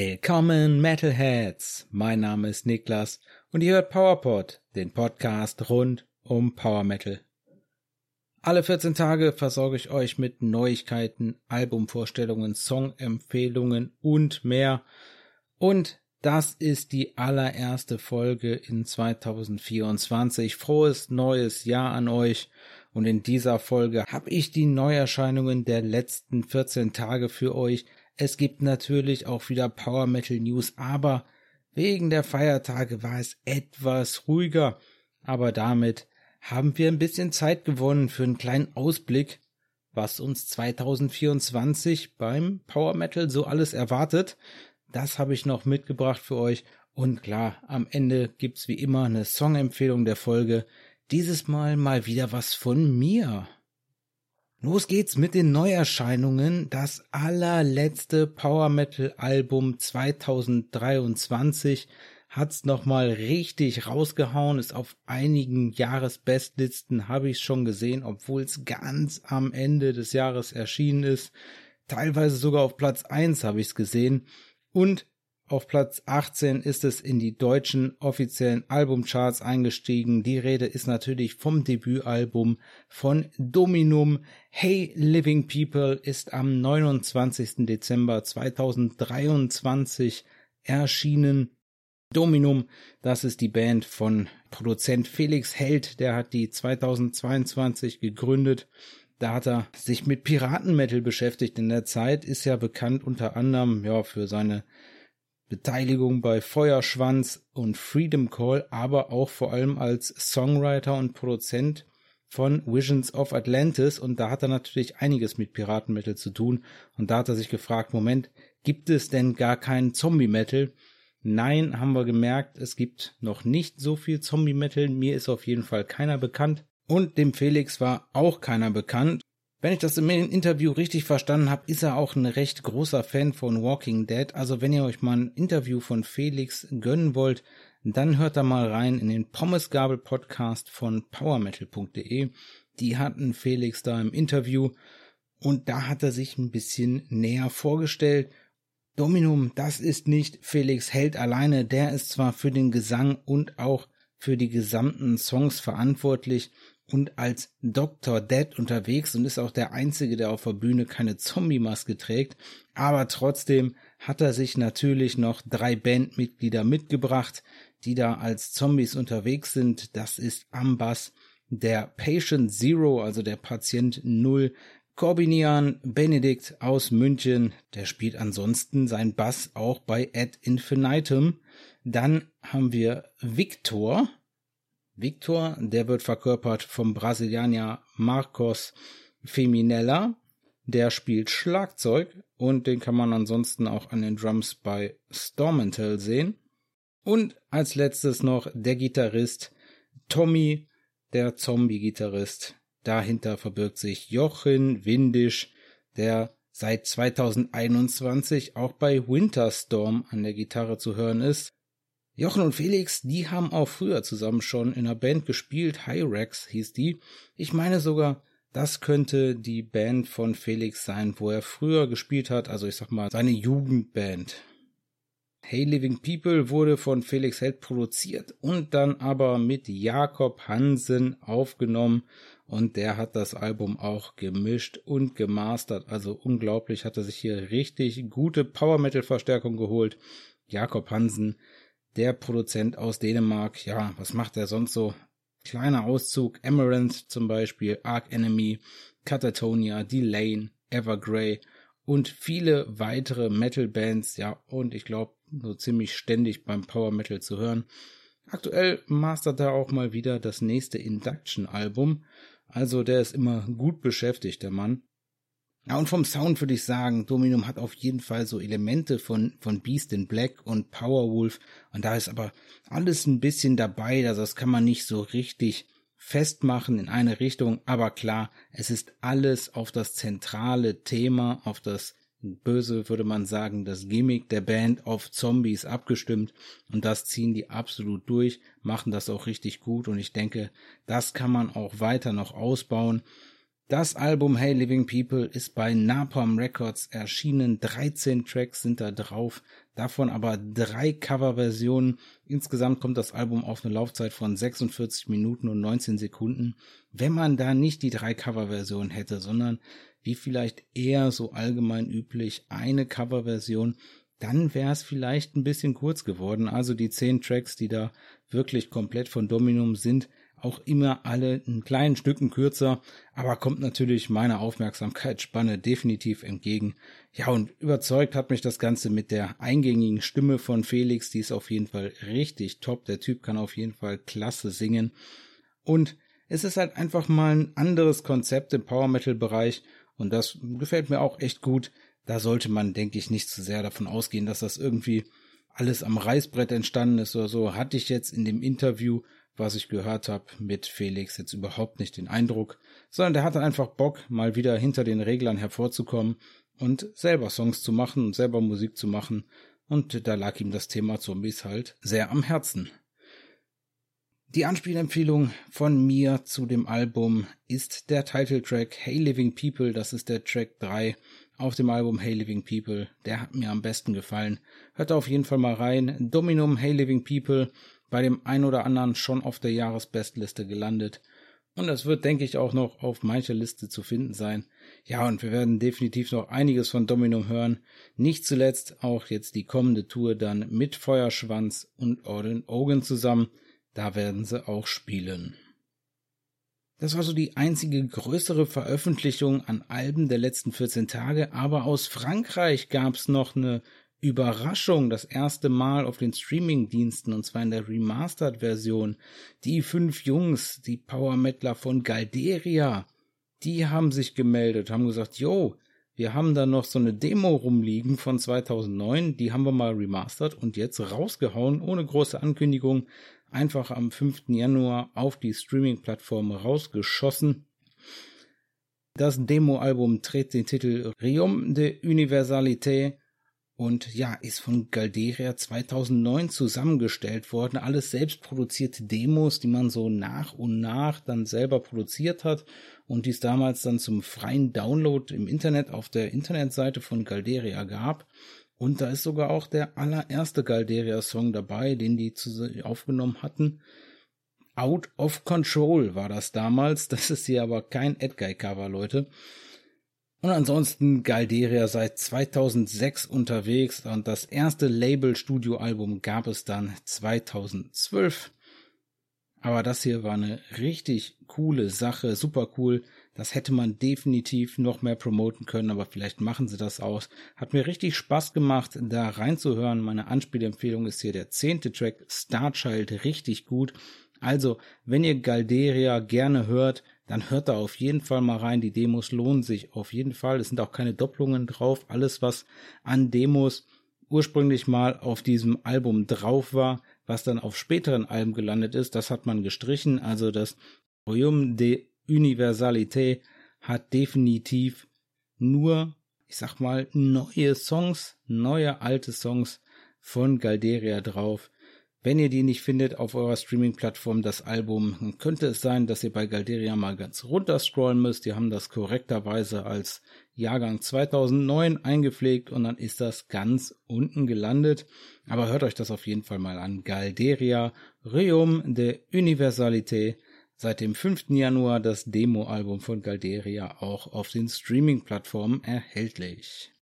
Willkommen Metalheads, mein Name ist Niklas und ihr hört PowerPod, den Podcast rund um Power Metal. Alle 14 Tage versorge ich euch mit Neuigkeiten, Albumvorstellungen, Songempfehlungen und mehr. Und das ist die allererste Folge in 2024. Frohes neues Jahr an euch. Und in dieser Folge habe ich die Neuerscheinungen der letzten 14 Tage für euch es gibt natürlich auch wieder Power Metal News, aber wegen der Feiertage war es etwas ruhiger. Aber damit haben wir ein bisschen Zeit gewonnen für einen kleinen Ausblick, was uns 2024 beim Power Metal so alles erwartet. Das habe ich noch mitgebracht für euch. Und klar, am Ende gibt's wie immer eine Songempfehlung der Folge. Dieses Mal mal wieder was von mir. Los geht's mit den Neuerscheinungen. Das allerletzte Power Metal Album 2023 hat's nochmal richtig rausgehauen, ist auf einigen Jahresbestlisten, habe ich schon gesehen, obwohl es ganz am Ende des Jahres erschienen ist. Teilweise sogar auf Platz 1 habe ich's gesehen. Und auf Platz 18 ist es in die deutschen offiziellen Albumcharts eingestiegen. Die Rede ist natürlich vom Debütalbum von Dominum. Hey Living People ist am 29. Dezember 2023 erschienen. Dominum, das ist die Band von Produzent Felix Held, der hat die 2022 gegründet. Da hat er sich mit Piratenmetal beschäftigt in der Zeit, ist ja bekannt unter anderem ja für seine Beteiligung bei Feuerschwanz und Freedom Call, aber auch vor allem als Songwriter und Produzent von Visions of Atlantis. Und da hat er natürlich einiges mit Piratenmetal zu tun. Und da hat er sich gefragt, Moment, gibt es denn gar keinen Zombie-Metal? Nein, haben wir gemerkt, es gibt noch nicht so viel Zombie-Metal, mir ist auf jeden Fall keiner bekannt. Und dem Felix war auch keiner bekannt wenn ich das im Interview richtig verstanden habe, ist er auch ein recht großer Fan von Walking Dead. Also wenn ihr euch mal ein Interview von Felix gönnen wollt, dann hört da mal rein in den Pommesgabel Podcast von powermetal.de. Die hatten Felix da im Interview und da hat er sich ein bisschen näher vorgestellt. Dominum, das ist nicht Felix Held alleine, der ist zwar für den Gesang und auch für die gesamten Songs verantwortlich, und als Dr. Dead unterwegs und ist auch der Einzige, der auf der Bühne keine Zombie-Maske trägt. Aber trotzdem hat er sich natürlich noch drei Bandmitglieder mitgebracht, die da als Zombies unterwegs sind. Das ist Ambas, der Patient Zero, also der Patient Null, Corbinian Benedikt aus München, der spielt ansonsten sein Bass auch bei Ad Infinitum. Dann haben wir Victor, Victor, der wird verkörpert vom Brasilianer Marcos Feminella. Der spielt Schlagzeug und den kann man ansonsten auch an den Drums bei Stormental sehen. Und als letztes noch der Gitarrist Tommy, der Zombie-Gitarrist. Dahinter verbirgt sich Jochen Windisch, der seit 2021 auch bei Winterstorm an der Gitarre zu hören ist. Jochen und Felix, die haben auch früher zusammen schon in einer Band gespielt. Hyrex hieß die. Ich meine sogar, das könnte die Band von Felix sein, wo er früher gespielt hat. Also ich sag mal, seine Jugendband. Hey Living People wurde von Felix Held produziert und dann aber mit Jakob Hansen aufgenommen und der hat das Album auch gemischt und gemastert. Also unglaublich hat er sich hier richtig gute Power Metal Verstärkung geholt. Jakob Hansen der Produzent aus Dänemark. Ja, was macht er sonst so? Kleiner Auszug, Amaranth zum Beispiel, Arc Enemy, Catatonia, Delane, Evergrey und viele weitere Metal-Bands, ja, und ich glaube, so ziemlich ständig beim Power Metal zu hören. Aktuell mastert er auch mal wieder das nächste Induction-Album, also der ist immer gut beschäftigt, der Mann. Ja, und vom Sound würde ich sagen, Dominum hat auf jeden Fall so Elemente von, von Beast in Black und Powerwolf. Und da ist aber alles ein bisschen dabei, also das kann man nicht so richtig festmachen in eine Richtung. Aber klar, es ist alles auf das zentrale Thema, auf das böse würde man sagen, das Gimmick der Band auf Zombies abgestimmt. Und das ziehen die absolut durch, machen das auch richtig gut. Und ich denke, das kann man auch weiter noch ausbauen. Das Album Hey Living People ist bei Napalm Records erschienen. 13 Tracks sind da drauf, davon aber drei Coverversionen. Insgesamt kommt das Album auf eine Laufzeit von 46 Minuten und 19 Sekunden. Wenn man da nicht die drei Coverversionen hätte, sondern wie vielleicht eher so allgemein üblich eine Coverversion, dann wäre es vielleicht ein bisschen kurz geworden. Also die zehn Tracks, die da wirklich komplett von Dominum sind, auch immer alle in kleinen Stücken kürzer, aber kommt natürlich meiner Aufmerksamkeitsspanne definitiv entgegen. Ja, und überzeugt hat mich das Ganze mit der eingängigen Stimme von Felix, die ist auf jeden Fall richtig top. Der Typ kann auf jeden Fall klasse singen. Und es ist halt einfach mal ein anderes Konzept im Power Metal Bereich und das gefällt mir auch echt gut. Da sollte man, denke ich, nicht zu sehr davon ausgehen, dass das irgendwie alles am Reißbrett entstanden ist oder so. Hatte ich jetzt in dem Interview was ich gehört habe, mit Felix jetzt überhaupt nicht den Eindruck, sondern der hatte einfach Bock, mal wieder hinter den Reglern hervorzukommen und selber Songs zu machen und selber Musik zu machen. Und da lag ihm das Thema Zombies halt sehr am Herzen. Die Anspielempfehlung von mir zu dem Album ist der Titeltrack Hey Living People, das ist der Track 3 auf dem Album Hey Living People. Der hat mir am besten gefallen. Hört auf jeden Fall mal rein. Dominum Hey Living People bei dem ein oder anderen schon auf der Jahresbestliste gelandet. Und es wird, denke ich, auch noch auf mancher Liste zu finden sein. Ja, und wir werden definitiv noch einiges von Dominum hören. Nicht zuletzt auch jetzt die kommende Tour dann mit Feuerschwanz und Orden Ogan zusammen. Da werden sie auch spielen. Das war so die einzige größere Veröffentlichung an Alben der letzten 14 Tage, aber aus Frankreich gab's noch eine Überraschung das erste Mal auf den Streaming-Diensten und zwar in der Remastered-Version. Die fünf Jungs, die Power Metaler von Galderia, die haben sich gemeldet, haben gesagt, yo, wir haben da noch so eine Demo rumliegen von 2009, die haben wir mal remastert und jetzt rausgehauen, ohne große Ankündigung, einfach am 5. Januar auf die Streaming-Plattform rausgeschossen. Das Demo-Album trägt den Titel Rium de Universalité und ja, ist von Galderia 2009 zusammengestellt worden. Alles selbst produzierte Demos, die man so nach und nach dann selber produziert hat und die es damals dann zum freien Download im Internet auf der Internetseite von Galderia gab. Und da ist sogar auch der allererste Galderia-Song dabei, den die aufgenommen hatten. Out of Control war das damals. Das ist hier aber kein Edguy-Cover, Leute. Und ansonsten Galderia seit 2006 unterwegs und das erste Label-Studio-Album gab es dann 2012. Aber das hier war eine richtig coole Sache, super cool. Das hätte man definitiv noch mehr promoten können, aber vielleicht machen sie das aus. Hat mir richtig Spaß gemacht, da reinzuhören. Meine Anspielempfehlung ist hier der zehnte Track Starchild, richtig gut. Also, wenn ihr Galderia gerne hört, dann hört da auf jeden Fall mal rein. Die Demos lohnen sich auf jeden Fall. Es sind auch keine Doppelungen drauf. Alles, was an Demos ursprünglich mal auf diesem Album drauf war, was dann auf späteren Alben gelandet ist, das hat man gestrichen. Also das Royaume de Universalité hat definitiv nur, ich sag mal, neue Songs, neue alte Songs von Galderia drauf. Wenn ihr die nicht findet auf eurer Streaming-Plattform, das Album, könnte es sein, dass ihr bei Galderia mal ganz runter scrollen müsst. Die haben das korrekterweise als Jahrgang 2009 eingepflegt und dann ist das ganz unten gelandet. Aber hört euch das auf jeden Fall mal an. Galderia, Reum de Universalité. Seit dem 5. Januar das Demo-Album von Galderia auch auf den Streaming-Plattformen erhältlich.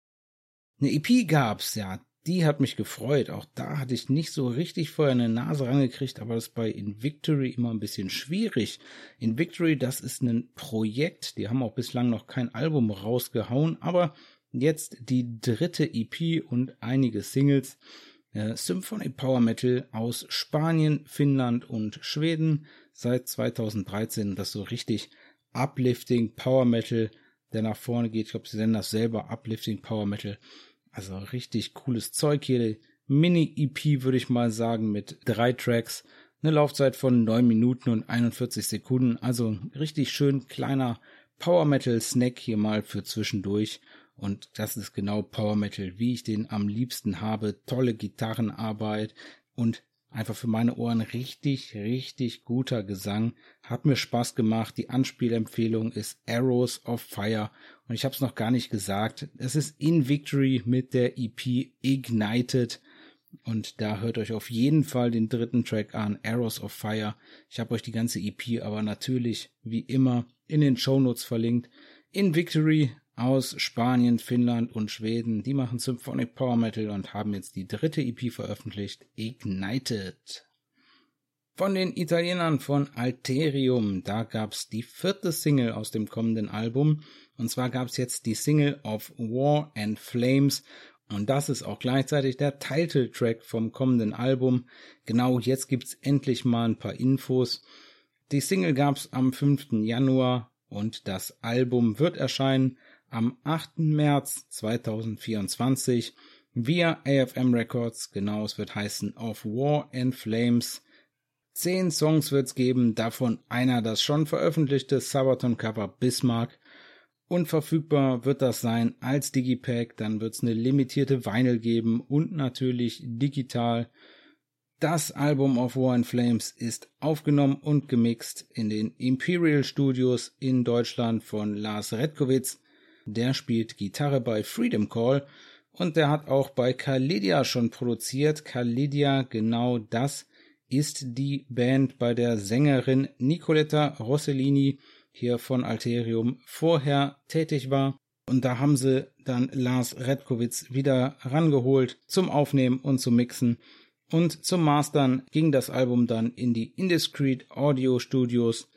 Eine EP gab's, ja, die hat mich gefreut. Auch da hatte ich nicht so richtig vorher eine Nase rangekriegt, aber das ist bei Invictory immer ein bisschen schwierig. Invictory, das ist ein Projekt, die haben auch bislang noch kein Album rausgehauen, aber jetzt die dritte EP und einige Singles. Äh, Symphony Power Metal aus Spanien, Finnland und Schweden seit 2013. Das so richtig Uplifting Power Metal, der nach vorne geht. Ich glaube, sie nennen das selber Uplifting Power Metal. Also richtig cooles Zeug hier. Mini-EP würde ich mal sagen mit drei Tracks. Eine Laufzeit von neun Minuten und 41 Sekunden. Also richtig schön kleiner Power Metal Snack hier mal für zwischendurch. Und das ist genau Power Metal, wie ich den am liebsten habe. Tolle Gitarrenarbeit und Einfach für meine Ohren richtig, richtig guter Gesang. Hat mir Spaß gemacht. Die Anspielempfehlung ist Arrows of Fire. Und ich habe es noch gar nicht gesagt. Es ist In Victory mit der EP Ignited. Und da hört euch auf jeden Fall den dritten Track an, Arrows of Fire. Ich habe euch die ganze EP aber natürlich, wie immer, in den Shownotes verlinkt. In Victory aus Spanien, Finnland und Schweden. Die machen Symphonic Power Metal und haben jetzt die dritte EP veröffentlicht, Ignited. Von den Italienern von Alterium, da gab's die vierte Single aus dem kommenden Album. Und zwar gab's jetzt die Single of War and Flames. Und das ist auch gleichzeitig der Titeltrack vom kommenden Album. Genau jetzt gibt's endlich mal ein paar Infos. Die Single gab's am 5. Januar und das Album wird erscheinen am 8. März 2024 via AFM Records. Genau, es wird heißen Of War and Flames. Zehn Songs wird's geben, davon einer das schon veröffentlichte Sabaton Cover Bismarck. Und verfügbar wird das sein als Digipack, dann wird's eine limitierte Vinyl geben und natürlich digital. Das Album of War and Flames ist aufgenommen und gemixt in den Imperial Studios in Deutschland von Lars Redkowitz. Der spielt Gitarre bei Freedom Call und der hat auch bei Kalidia schon produziert. Kalidia, genau das ist die Band, bei der Sängerin Nicoletta Rossellini hier von Alterium vorher tätig war. Und da haben sie dann Lars Redkowitz wieder rangeholt zum Aufnehmen und zum Mixen. Und zum Mastern ging das Album dann in die Indiscreet Audio Studios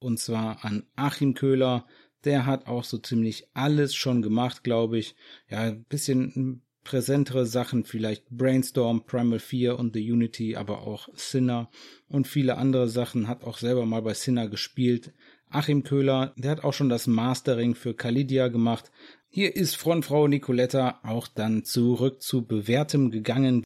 und zwar an Achim Köhler, der hat auch so ziemlich alles schon gemacht, glaube ich. Ja, ein bisschen präsentere Sachen, vielleicht Brainstorm, Primal 4 und The Unity, aber auch Sinner und viele andere Sachen, hat auch selber mal bei Sinner gespielt. Achim Köhler, der hat auch schon das Mastering für Kalidia gemacht. Hier ist Frontfrau Nicoletta auch dann zurück zu Bewährtem gegangen.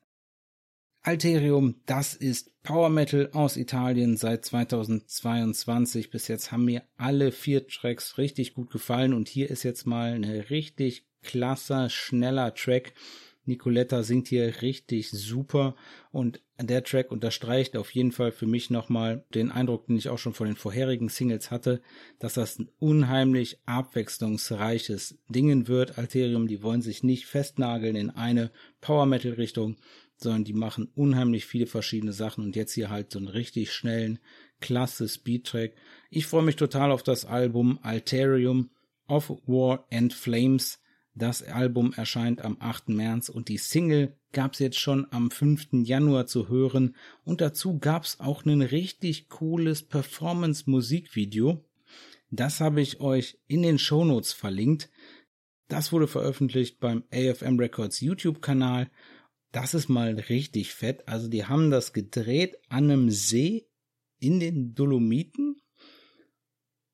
Alterium, das ist Power Metal aus Italien seit 2022. Bis jetzt haben mir alle vier Tracks richtig gut gefallen und hier ist jetzt mal eine richtig klasse, schneller Track. Nicoletta singt hier richtig super und der Track unterstreicht auf jeden Fall für mich nochmal den Eindruck, den ich auch schon von den vorherigen Singles hatte, dass das ein unheimlich abwechslungsreiches Dingen wird. Alterium, die wollen sich nicht festnageln in eine Power Metal Richtung, sondern die machen unheimlich viele verschiedene Sachen und jetzt hier halt so einen richtig schnellen, klasse Speedtrack. Ich freue mich total auf das Album Alterium of War and Flames. Das Album erscheint am 8. März und die Single gab's jetzt schon am 5. Januar zu hören und dazu gab's auch ein richtig cooles Performance-Musikvideo. Das habe ich euch in den Shownotes verlinkt. Das wurde veröffentlicht beim AFM Records YouTube-Kanal das ist mal richtig fett. Also die haben das gedreht an einem See in den Dolomiten.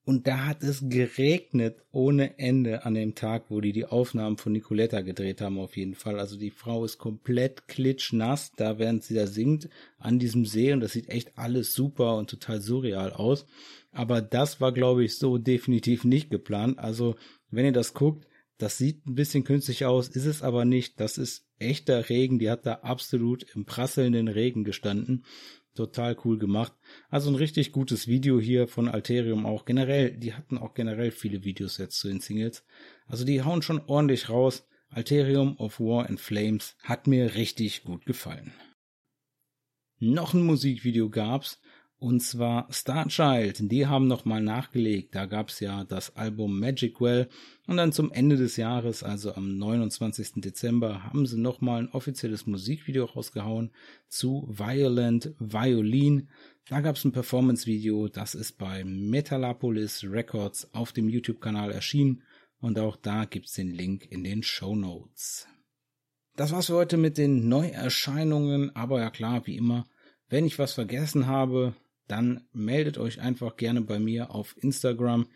Und da hat es geregnet ohne Ende an dem Tag, wo die die Aufnahmen von Nicoletta gedreht haben, auf jeden Fall. Also die Frau ist komplett klitschnass, da während sie da singt, an diesem See. Und das sieht echt alles super und total surreal aus. Aber das war, glaube ich, so definitiv nicht geplant. Also, wenn ihr das guckt, das sieht ein bisschen künstlich aus, ist es aber nicht. Das ist echter Regen. Die hat da absolut im prasselnden Regen gestanden. Total cool gemacht. Also ein richtig gutes Video hier von Alterium auch. Generell, die hatten auch generell viele Videos jetzt zu den Singles. Also die hauen schon ordentlich raus. Alterium of War and Flames hat mir richtig gut gefallen. Noch ein Musikvideo gab's und zwar Starchild, die haben nochmal nachgelegt. Da gab's ja das Album Magic Well. Und dann zum Ende des Jahres, also am 29. Dezember, haben sie nochmal ein offizielles Musikvideo rausgehauen zu Violent Violin. Da gab's ein Performance-Video, das ist bei Metalapolis Records auf dem YouTube-Kanal erschienen. Und auch da gibt's den Link in den Show Notes. Das war's für heute mit den Neuerscheinungen. Aber ja klar, wie immer, wenn ich was vergessen habe, dann meldet euch einfach gerne bei mir auf Instagram.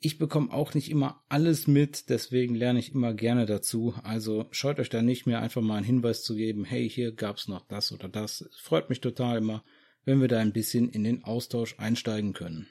Ich bekomme auch nicht immer alles mit, deswegen lerne ich immer gerne dazu. Also scheut euch da nicht mehr einfach mal einen Hinweis zu geben, hey, hier gab's noch das oder das. Freut mich total immer, wenn wir da ein bisschen in den Austausch einsteigen können.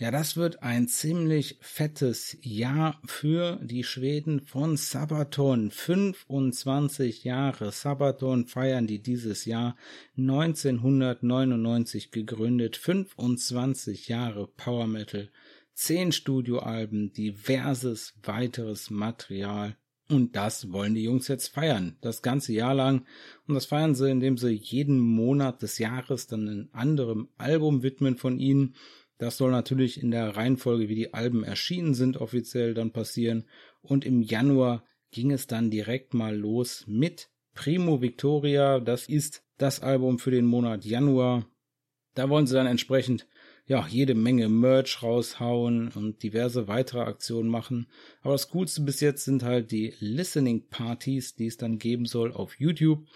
Ja, das wird ein ziemlich fettes Jahr für die Schweden von Sabaton. 25 Jahre Sabaton feiern die dieses Jahr. 1999 gegründet. 25 Jahre Power Metal. 10 Studioalben, diverses weiteres Material. Und das wollen die Jungs jetzt feiern, das ganze Jahr lang. Und das feiern sie, indem sie jeden Monat des Jahres dann ein anderem Album widmen von ihnen. Das soll natürlich in der Reihenfolge, wie die Alben erschienen sind, offiziell dann passieren. Und im Januar ging es dann direkt mal los mit Primo Victoria. Das ist das Album für den Monat Januar. Da wollen sie dann entsprechend ja, jede Menge Merch raushauen und diverse weitere Aktionen machen. Aber das Coolste bis jetzt sind halt die Listening Parties, die es dann geben soll auf YouTube.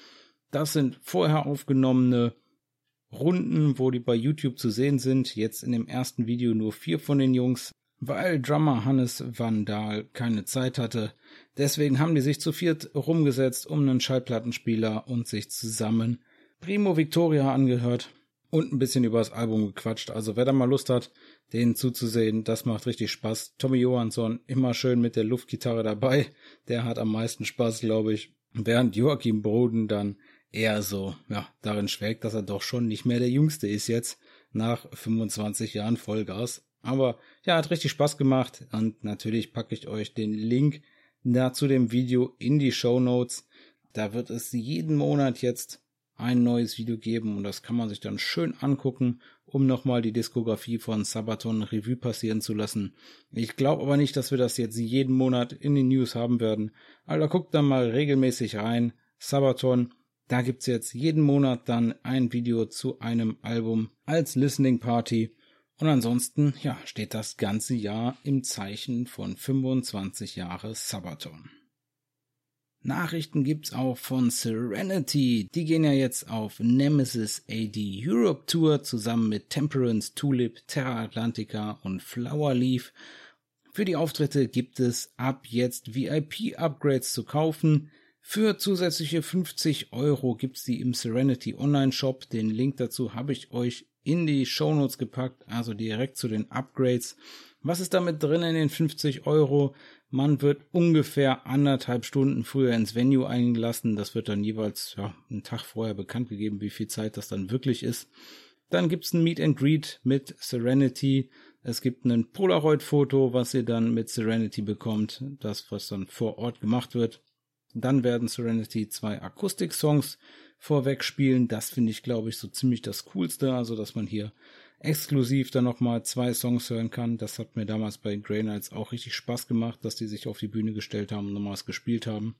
Das sind vorher aufgenommene Runden, wo die bei YouTube zu sehen sind. Jetzt in dem ersten Video nur vier von den Jungs, weil Drummer Hannes Vandal keine Zeit hatte. Deswegen haben die sich zu viert rumgesetzt um einen Schallplattenspieler und sich zusammen Primo Victoria angehört und ein bisschen über das Album gequatscht. Also wer da mal Lust hat, denen zuzusehen, das macht richtig Spaß. Tommy Johansson immer schön mit der Luftgitarre dabei. Der hat am meisten Spaß, glaube ich. Während Joachim Broden dann eher so, ja, darin schwelgt, dass er doch schon nicht mehr der Jüngste ist jetzt nach 25 Jahren Vollgas. Aber ja, hat richtig Spaß gemacht und natürlich packe ich euch den Link da zu dem Video in die Show Notes. Da wird es jeden Monat jetzt ein neues Video geben und das kann man sich dann schön angucken, um nochmal die Diskografie von Sabaton Revue passieren zu lassen. Ich glaube aber nicht, dass wir das jetzt jeden Monat in den News haben werden. Also guckt da mal regelmäßig rein. Sabaton da gibt's jetzt jeden Monat dann ein Video zu einem Album als Listening Party. Und ansonsten, ja, steht das ganze Jahr im Zeichen von 25 Jahre Sabaton. Nachrichten gibt's auch von Serenity. Die gehen ja jetzt auf Nemesis AD Europe Tour zusammen mit Temperance, Tulip, Terra Atlantica und Flower Leaf. Für die Auftritte gibt es ab jetzt VIP-Upgrades zu kaufen. Für zusätzliche 50 Euro gibt's die im Serenity Online Shop. Den Link dazu habe ich euch in die Show Notes gepackt, also direkt zu den Upgrades. Was ist damit drin in den 50 Euro? Man wird ungefähr anderthalb Stunden früher ins Venue eingelassen. Das wird dann jeweils ja, einen Tag vorher bekannt gegeben, wie viel Zeit das dann wirklich ist. Dann gibt's ein Meet and Greet mit Serenity. Es gibt ein Polaroid-Foto, was ihr dann mit Serenity bekommt. Das, was dann vor Ort gemacht wird. Dann werden Serenity zwei Akustik-Songs vorweg spielen. Das finde ich, glaube ich, so ziemlich das Coolste. Also, dass man hier exklusiv dann nochmal zwei Songs hören kann. Das hat mir damals bei Grey Knights auch richtig Spaß gemacht, dass die sich auf die Bühne gestellt haben und nochmals gespielt haben.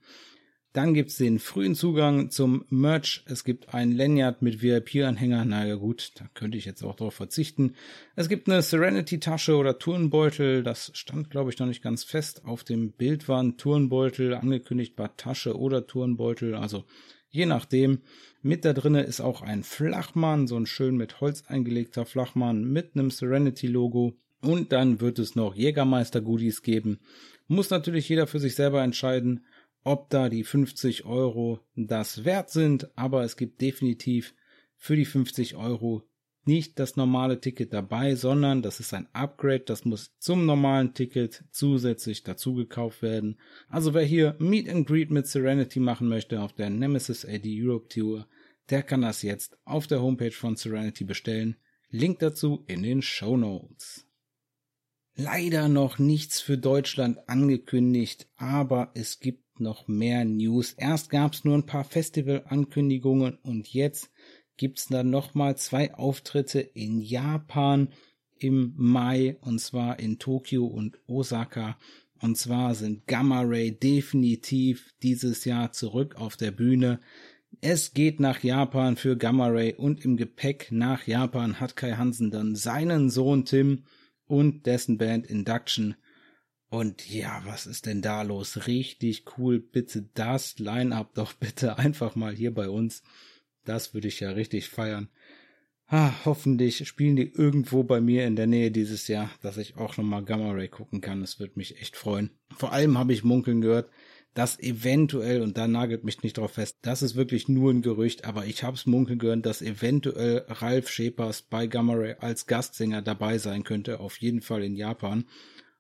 Dann gibt's den frühen Zugang zum Merch. Es gibt ein Lanyard mit VIP-Anhänger. Naja gut, da könnte ich jetzt auch drauf verzichten. Es gibt eine Serenity-Tasche oder Turnbeutel. Das stand, glaube ich, noch nicht ganz fest. Auf dem Bild war ein Turnbeutel. Angekündigt war Tasche oder Turnbeutel. Also je nachdem. Mit da drinne ist auch ein Flachmann, so ein schön mit Holz eingelegter Flachmann mit einem Serenity-Logo. Und dann wird es noch Jägermeister-Goodies geben. Muss natürlich jeder für sich selber entscheiden ob da die 50 Euro das wert sind, aber es gibt definitiv für die 50 Euro nicht das normale Ticket dabei, sondern das ist ein Upgrade, das muss zum normalen Ticket zusätzlich dazu gekauft werden. Also wer hier Meet and Greet mit Serenity machen möchte auf der Nemesis AD Europe Tour, der kann das jetzt auf der Homepage von Serenity bestellen. Link dazu in den Show Notes. Leider noch nichts für Deutschland angekündigt, aber es gibt noch mehr News. Erst gab's nur ein paar Festival-Ankündigungen und jetzt gibt's dann nochmal zwei Auftritte in Japan im Mai und zwar in Tokio und Osaka. Und zwar sind Gamma Ray definitiv dieses Jahr zurück auf der Bühne. Es geht nach Japan für Gamma Ray und im Gepäck nach Japan hat Kai Hansen dann seinen Sohn Tim und dessen Band Induction und ja, was ist denn da los? Richtig cool. Bitte das Line-up doch bitte einfach mal hier bei uns. Das würde ich ja richtig feiern. Ah, hoffentlich spielen die irgendwo bei mir in der Nähe dieses Jahr, dass ich auch nochmal Gamma Ray gucken kann. Das würde mich echt freuen. Vor allem habe ich munkeln gehört, dass eventuell, und da nagelt mich nicht drauf fest, das ist wirklich nur ein Gerücht, aber ich hab's munkeln gehört, dass eventuell Ralf Schepers bei Gamma Ray als Gastsänger dabei sein könnte, auf jeden Fall in Japan.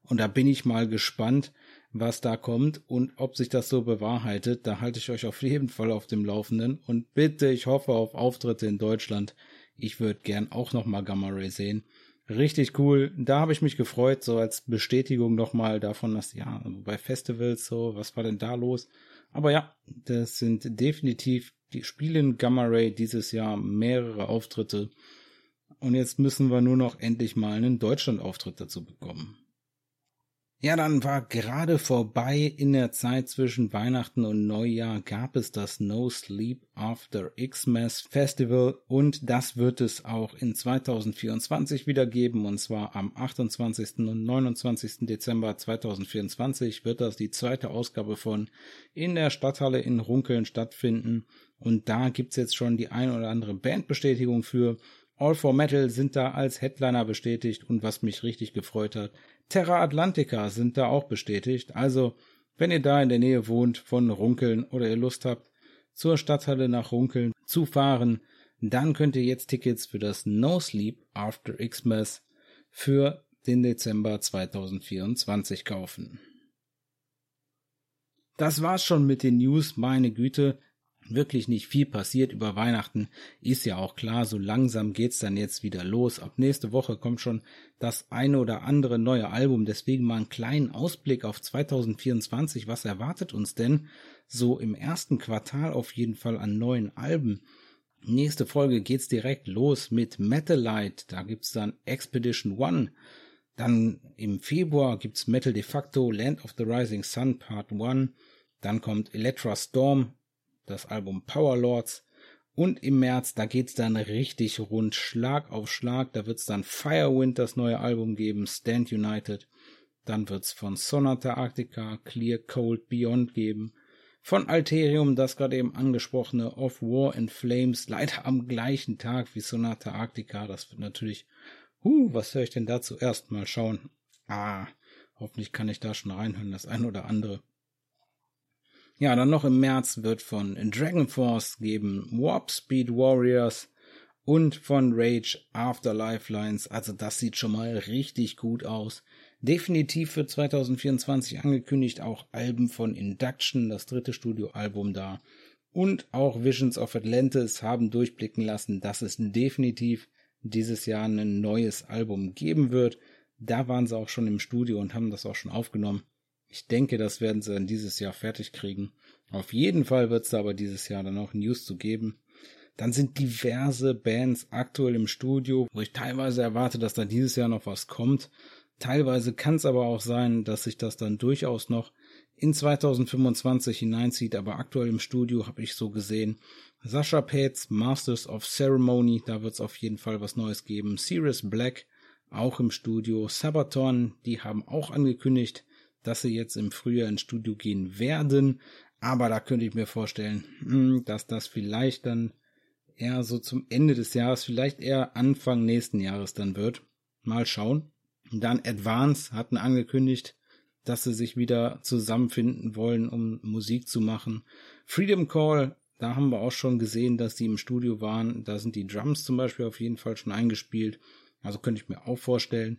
Und da bin ich mal gespannt, was da kommt und ob sich das so bewahrheitet. Da halte ich euch auf jeden Fall auf dem Laufenden und bitte, ich hoffe auf Auftritte in Deutschland. Ich würde gern auch nochmal Gamma Ray sehen. Richtig cool. Da habe ich mich gefreut, so als Bestätigung nochmal davon, dass ja, bei Festivals so, was war denn da los? Aber ja, das sind definitiv, die spielen Gamma Ray dieses Jahr mehrere Auftritte. Und jetzt müssen wir nur noch endlich mal einen Deutschland-Auftritt dazu bekommen. Ja, dann war gerade vorbei in der Zeit zwischen Weihnachten und Neujahr gab es das No Sleep After Xmas Festival und das wird es auch in 2024 wieder geben und zwar am 28. und 29. Dezember 2024 wird das die zweite Ausgabe von in der Stadthalle in Runkeln stattfinden und da gibt's jetzt schon die ein oder andere Bandbestätigung für All for Metal sind da als Headliner bestätigt und was mich richtig gefreut hat, Terra Atlantica sind da auch bestätigt. Also, wenn ihr da in der Nähe wohnt von Runkeln oder ihr Lust habt, zur Stadthalle nach Runkeln zu fahren, dann könnt ihr jetzt Tickets für das No Sleep After Xmas für den Dezember 2024 kaufen. Das war's schon mit den News, meine Güte wirklich nicht viel passiert über Weihnachten, ist ja auch klar, so langsam geht's dann jetzt wieder los. Ab nächste Woche kommt schon das eine oder andere neue Album, deswegen mal einen kleinen Ausblick auf 2024. Was erwartet uns denn so im ersten Quartal auf jeden Fall an neuen Alben? Nächste Folge geht's direkt los mit Metalite, da gibt's dann Expedition One. Dann im Februar gibt's Metal de facto, Land of the Rising Sun Part 1. Dann kommt Electra Storm, das Album Power Lords. Und im März, da geht's dann richtig rund, Schlag auf Schlag. Da wird's dann Firewind, das neue Album geben, Stand United. Dann wird's von Sonata Arctica Clear Cold Beyond geben. Von Alterium, das gerade eben angesprochene Of War and Flames, leider am gleichen Tag wie Sonata Arctica. Das wird natürlich, huh, was höre ich denn da zuerst mal schauen? Ah, hoffentlich kann ich da schon reinhören, das ein oder andere. Ja, dann noch im März wird von Dragon Force geben Warp Speed Warriors und von Rage Afterlife Lines. Also das sieht schon mal richtig gut aus. Definitiv für 2024 angekündigt auch Alben von Induction, das dritte Studioalbum da. Und auch Visions of Atlantis haben durchblicken lassen, dass es definitiv dieses Jahr ein neues Album geben wird. Da waren sie auch schon im Studio und haben das auch schon aufgenommen. Ich denke, das werden sie dann dieses Jahr fertig kriegen. Auf jeden Fall wird es da aber dieses Jahr dann auch News zu geben. Dann sind diverse Bands aktuell im Studio, wo ich teilweise erwarte, dass da dieses Jahr noch was kommt. Teilweise kann es aber auch sein, dass sich das dann durchaus noch in 2025 hineinzieht, aber aktuell im Studio habe ich so gesehen. Sascha Pates, Masters of Ceremony, da wird es auf jeden Fall was Neues geben. Sirius Black, auch im Studio. Sabaton, die haben auch angekündigt, dass sie jetzt im Frühjahr ins Studio gehen werden. Aber da könnte ich mir vorstellen, hm, dass das vielleicht dann eher so zum Ende des Jahres, vielleicht eher Anfang nächsten Jahres dann wird. Mal schauen. Dann Advance hatten angekündigt, dass sie sich wieder zusammenfinden wollen, um Musik zu machen. Freedom Call, da haben wir auch schon gesehen, dass die im Studio waren. Da sind die Drums zum Beispiel auf jeden Fall schon eingespielt. Also könnte ich mir auch vorstellen,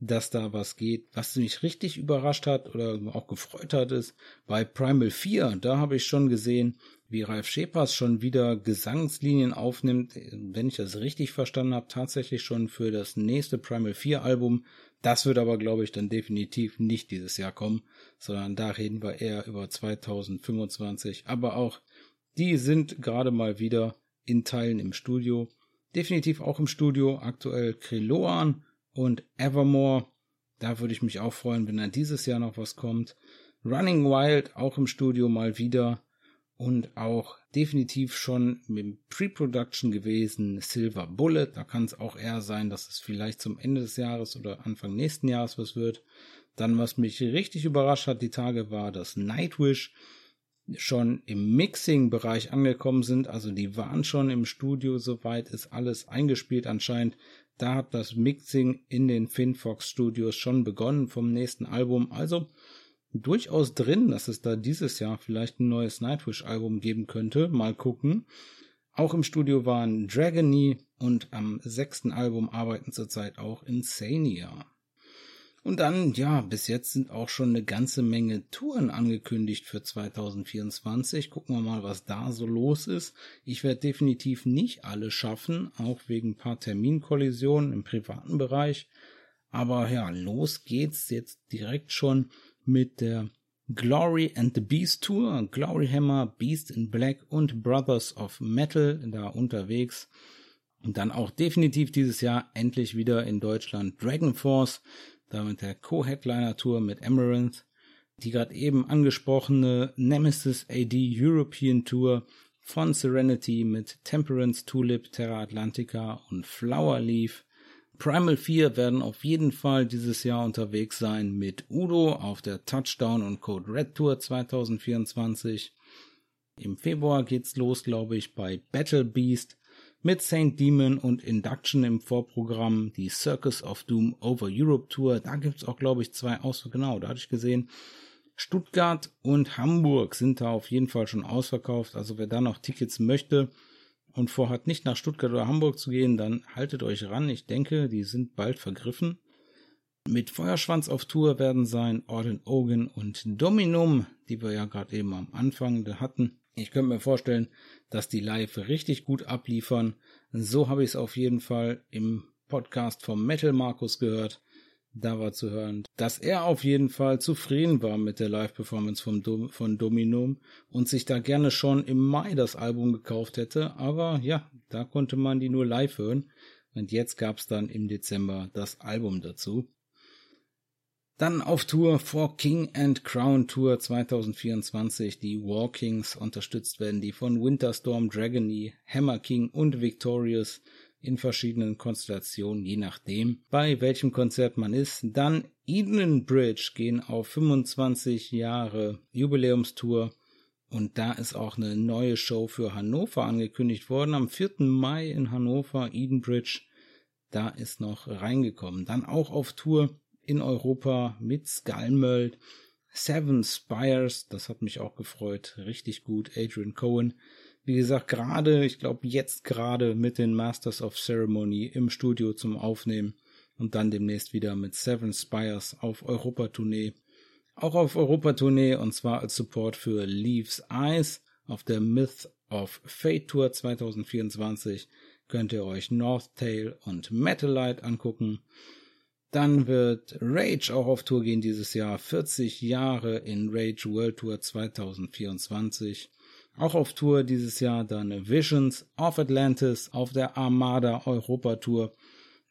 dass da was geht. Was mich richtig überrascht hat oder auch gefreut hat, ist bei Primal 4, da habe ich schon gesehen, wie Ralf Schepers schon wieder Gesangslinien aufnimmt, wenn ich das richtig verstanden habe, tatsächlich schon für das nächste Primal 4 Album. Das wird aber, glaube ich, dann definitiv nicht dieses Jahr kommen, sondern da reden wir eher über 2025. Aber auch die sind gerade mal wieder in Teilen im Studio. Definitiv auch im Studio aktuell Kriloan und Evermore. Da würde ich mich auch freuen, wenn dann dieses Jahr noch was kommt. Running Wild auch im Studio mal wieder und auch definitiv schon mit Pre-Production gewesen Silver Bullet. Da kann es auch eher sein, dass es vielleicht zum Ende des Jahres oder Anfang nächsten Jahres was wird. Dann, was mich richtig überrascht hat, die Tage war, dass Nightwish schon im Mixing-Bereich angekommen sind. Also die waren schon im Studio, soweit ist alles eingespielt anscheinend. Da hat das Mixing in den FinFox Studios schon begonnen vom nächsten Album. Also durchaus drin, dass es da dieses Jahr vielleicht ein neues Nightwish-Album geben könnte. Mal gucken. Auch im Studio waren Dragony und am sechsten Album arbeiten zurzeit auch Insania. Und dann, ja, bis jetzt sind auch schon eine ganze Menge Touren angekündigt für 2024. Gucken wir mal, was da so los ist. Ich werde definitiv nicht alle schaffen, auch wegen ein paar Terminkollisionen im privaten Bereich. Aber ja, los geht's jetzt direkt schon mit der Glory and the Beast Tour. Glory Hammer, Beast in Black und Brothers of Metal da unterwegs. Und dann auch definitiv dieses Jahr endlich wieder in Deutschland Dragon Force damit der Co-Headliner-Tour mit Amaranth, die gerade eben angesprochene Nemesis AD European Tour von Serenity mit Temperance, Tulip, Terra Atlantica und Flower Leaf. Primal 4 werden auf jeden Fall dieses Jahr unterwegs sein mit Udo auf der Touchdown und Code Red Tour 2024. Im Februar geht's los, glaube ich, bei Battle Beast mit Saint Demon und Induction im Vorprogramm, die Circus of Doom Over Europe Tour. Da gibt's auch, glaube ich, zwei aus. Genau, da hatte ich gesehen. Stuttgart und Hamburg sind da auf jeden Fall schon ausverkauft. Also wer da noch Tickets möchte und vorhat, nicht nach Stuttgart oder Hamburg zu gehen, dann haltet euch ran. Ich denke, die sind bald vergriffen. Mit Feuerschwanz auf Tour werden sein Orden Ogan und Dominum, die wir ja gerade eben am Anfang hatten. Ich könnte mir vorstellen, dass die live richtig gut abliefern. So habe ich es auf jeden Fall im Podcast vom Metal Markus gehört. Da war zu hören, dass er auf jeden Fall zufrieden war mit der Live-Performance von, von Dominum und sich da gerne schon im Mai das Album gekauft hätte. Aber ja, da konnte man die nur live hören. Und jetzt gab es dann im Dezember das Album dazu. Dann auf Tour for King and Crown Tour 2024. Die Walkings unterstützt werden, die von Winterstorm, Dragony, Hammer King und Victorious in verschiedenen Konstellationen, je nachdem, bei welchem Konzert man ist. Dann Eden Bridge gehen auf 25 Jahre Jubiläumstour. Und da ist auch eine neue Show für Hannover angekündigt worden. Am 4. Mai in Hannover, Eden Bridge. Da ist noch reingekommen. Dann auch auf Tour in Europa mit Skalmöld. Seven Spires, das hat mich auch gefreut. Richtig gut. Adrian Cohen. Wie gesagt, gerade, ich glaube jetzt gerade mit den Masters of Ceremony im Studio zum Aufnehmen und dann demnächst wieder mit Seven Spires auf Europa-Tournee. Auch auf Europa-Tournee und zwar als Support für Leaves Eyes auf der Myth of Fate Tour 2024 könnt ihr euch North Tail und Metal Light angucken. Dann wird Rage auch auf Tour gehen dieses Jahr. 40 Jahre in Rage World Tour 2024. Auch auf Tour dieses Jahr dann Visions of Atlantis auf der Armada Europa Tour.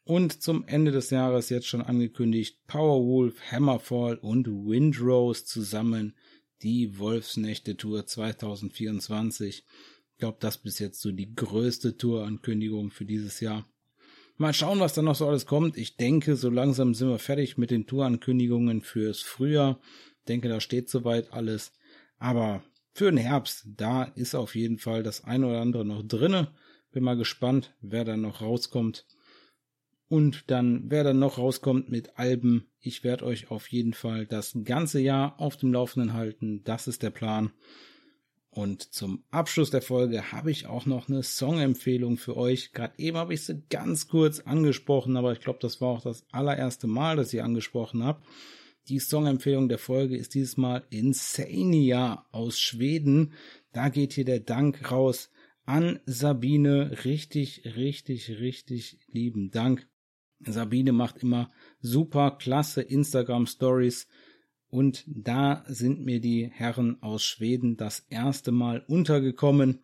Und zum Ende des Jahres jetzt schon angekündigt Powerwolf, Hammerfall und Windrose zusammen die Wolfsnächte Tour 2024. Ich glaube, das bis jetzt so die größte Tourankündigung für dieses Jahr. Mal schauen, was da noch so alles kommt. Ich denke, so langsam sind wir fertig mit den Tourankündigungen fürs Frühjahr. Ich denke, da steht soweit alles. Aber für den Herbst, da ist auf jeden Fall das eine oder andere noch drinne. Bin mal gespannt, wer dann noch rauskommt. Und dann, wer dann noch rauskommt mit Alben. Ich werde euch auf jeden Fall das ganze Jahr auf dem Laufenden halten. Das ist der Plan. Und zum Abschluss der Folge habe ich auch noch eine Songempfehlung für euch. Gerade eben habe ich sie ganz kurz angesprochen, aber ich glaube, das war auch das allererste Mal, dass ich angesprochen habe. Die Songempfehlung der Folge ist dieses Mal Insania aus Schweden. Da geht hier der Dank raus an Sabine. Richtig, richtig, richtig lieben Dank. Sabine macht immer super klasse Instagram Stories und da sind mir die Herren aus Schweden das erste Mal untergekommen.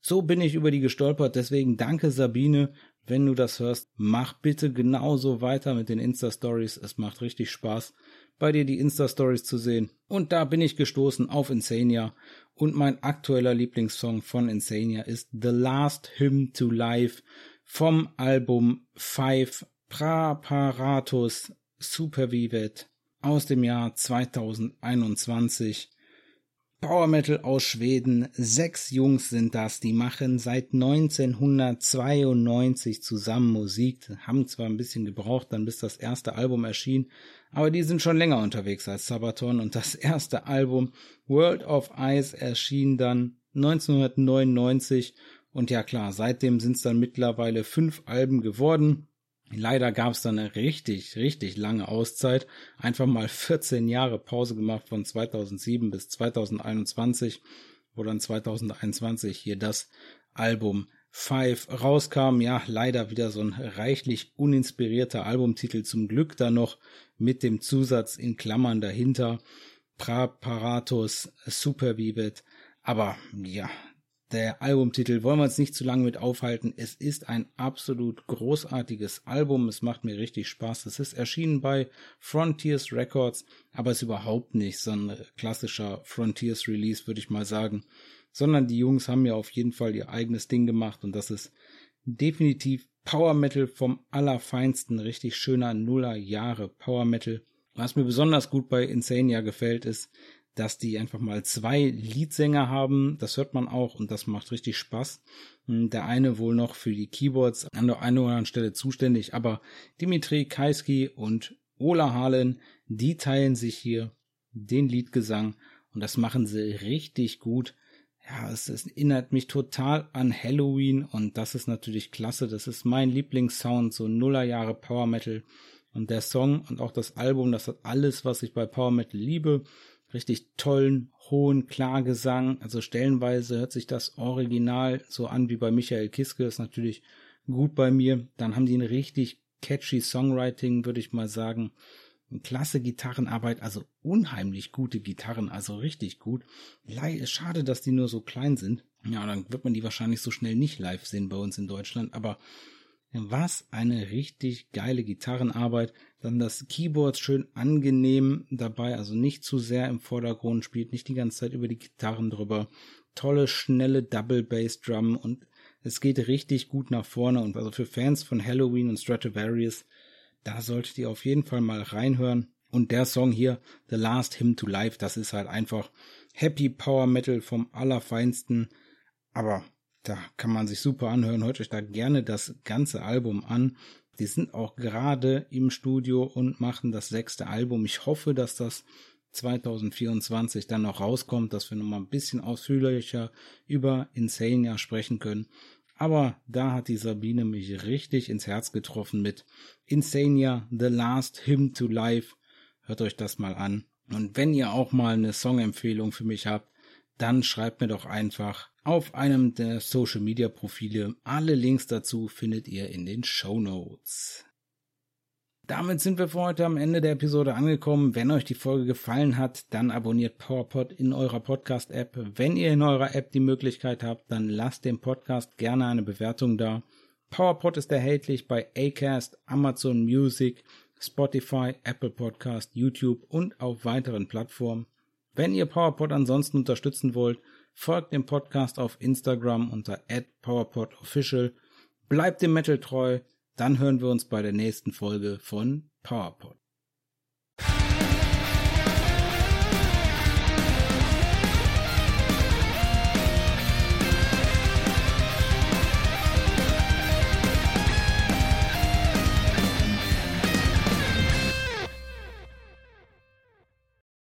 So bin ich über die gestolpert, deswegen danke Sabine, wenn du das hörst, mach bitte genauso weiter mit den Insta-Stories, es macht richtig Spaß, bei dir die Insta-Stories zu sehen. Und da bin ich gestoßen auf Insania. Und mein aktueller Lieblingssong von Insania ist The Last Hymn to Life vom Album Five Praparatus Supervivet aus dem Jahr 2021. Power Metal aus Schweden. Sechs Jungs sind das, die machen seit 1992 zusammen Musik, haben zwar ein bisschen gebraucht, dann bis das erste Album erschien, aber die sind schon länger unterwegs als Sabaton und das erste Album World of Ice erschien dann 1999 und ja klar, seitdem sind es dann mittlerweile fünf Alben geworden. Leider gab es dann eine richtig, richtig lange Auszeit. Einfach mal 14 Jahre Pause gemacht von 2007 bis 2021, wo dann 2021 hier das Album Five rauskam. Ja, leider wieder so ein reichlich uninspirierter Albumtitel. Zum Glück dann noch mit dem Zusatz in Klammern dahinter. Praparatus Supervivet. Aber ja, der Albumtitel wollen wir uns nicht zu lange mit aufhalten. Es ist ein absolut großartiges Album. Es macht mir richtig Spaß. Es ist erschienen bei Frontiers Records, aber ist überhaupt nicht so ein klassischer Frontiers Release, würde ich mal sagen. Sondern die Jungs haben ja auf jeden Fall ihr eigenes Ding gemacht und das ist definitiv Power Metal vom allerfeinsten. Richtig schöner Nuller Jahre Power Metal. Was mir besonders gut bei Insania gefällt, ist, dass die einfach mal zwei Leadsänger haben. Das hört man auch und das macht richtig Spaß. Hm, der eine wohl noch für die Keyboards an der einen oder anderen Stelle zuständig, aber Dimitri Kaiski und Ola Halen, die teilen sich hier den Liedgesang und das machen sie richtig gut. Ja, es, es erinnert mich total an Halloween und das ist natürlich klasse. Das ist mein Lieblingssound, so Nullerjahre Power Metal. Und der Song und auch das Album, das hat alles, was ich bei Power Metal liebe richtig tollen, hohen Klagesang. Also stellenweise hört sich das Original so an wie bei Michael Kiske, ist natürlich gut bei mir. Dann haben die ein richtig catchy Songwriting, würde ich mal sagen. Klasse Gitarrenarbeit, also unheimlich gute Gitarren, also richtig gut. Schade, dass die nur so klein sind. Ja, dann wird man die wahrscheinlich so schnell nicht live sehen bei uns in Deutschland, aber was eine richtig geile Gitarrenarbeit. Dann das Keyboard schön angenehm dabei, also nicht zu sehr im Vordergrund, spielt nicht die ganze Zeit über die Gitarren drüber. Tolle, schnelle Double Bass Drum und es geht richtig gut nach vorne und also für Fans von Halloween und Stratovarius, da solltet ihr auf jeden Fall mal reinhören. Und der Song hier, The Last Hymn to Life, das ist halt einfach Happy Power Metal vom Allerfeinsten. Aber da kann man sich super anhören. Hört euch da gerne das ganze Album an. Die sind auch gerade im Studio und machen das sechste Album. Ich hoffe, dass das 2024 dann noch rauskommt, dass wir nochmal ein bisschen ausführlicher über Insania sprechen können. Aber da hat die Sabine mich richtig ins Herz getroffen mit Insania, The Last Hymn to Life. Hört euch das mal an. Und wenn ihr auch mal eine Songempfehlung für mich habt, dann schreibt mir doch einfach auf einem der Social Media Profile. Alle Links dazu findet ihr in den Show Notes. Damit sind wir für heute am Ende der Episode angekommen. Wenn euch die Folge gefallen hat, dann abonniert PowerPod in eurer Podcast-App. Wenn ihr in eurer App die Möglichkeit habt, dann lasst dem Podcast gerne eine Bewertung da. PowerPod ist erhältlich bei Acast, Amazon Music, Spotify, Apple Podcast, YouTube und auf weiteren Plattformen. Wenn ihr PowerPod ansonsten unterstützen wollt, folgt dem Podcast auf Instagram unter @powerpodofficial. Bleibt dem Metal treu, dann hören wir uns bei der nächsten Folge von PowerPod.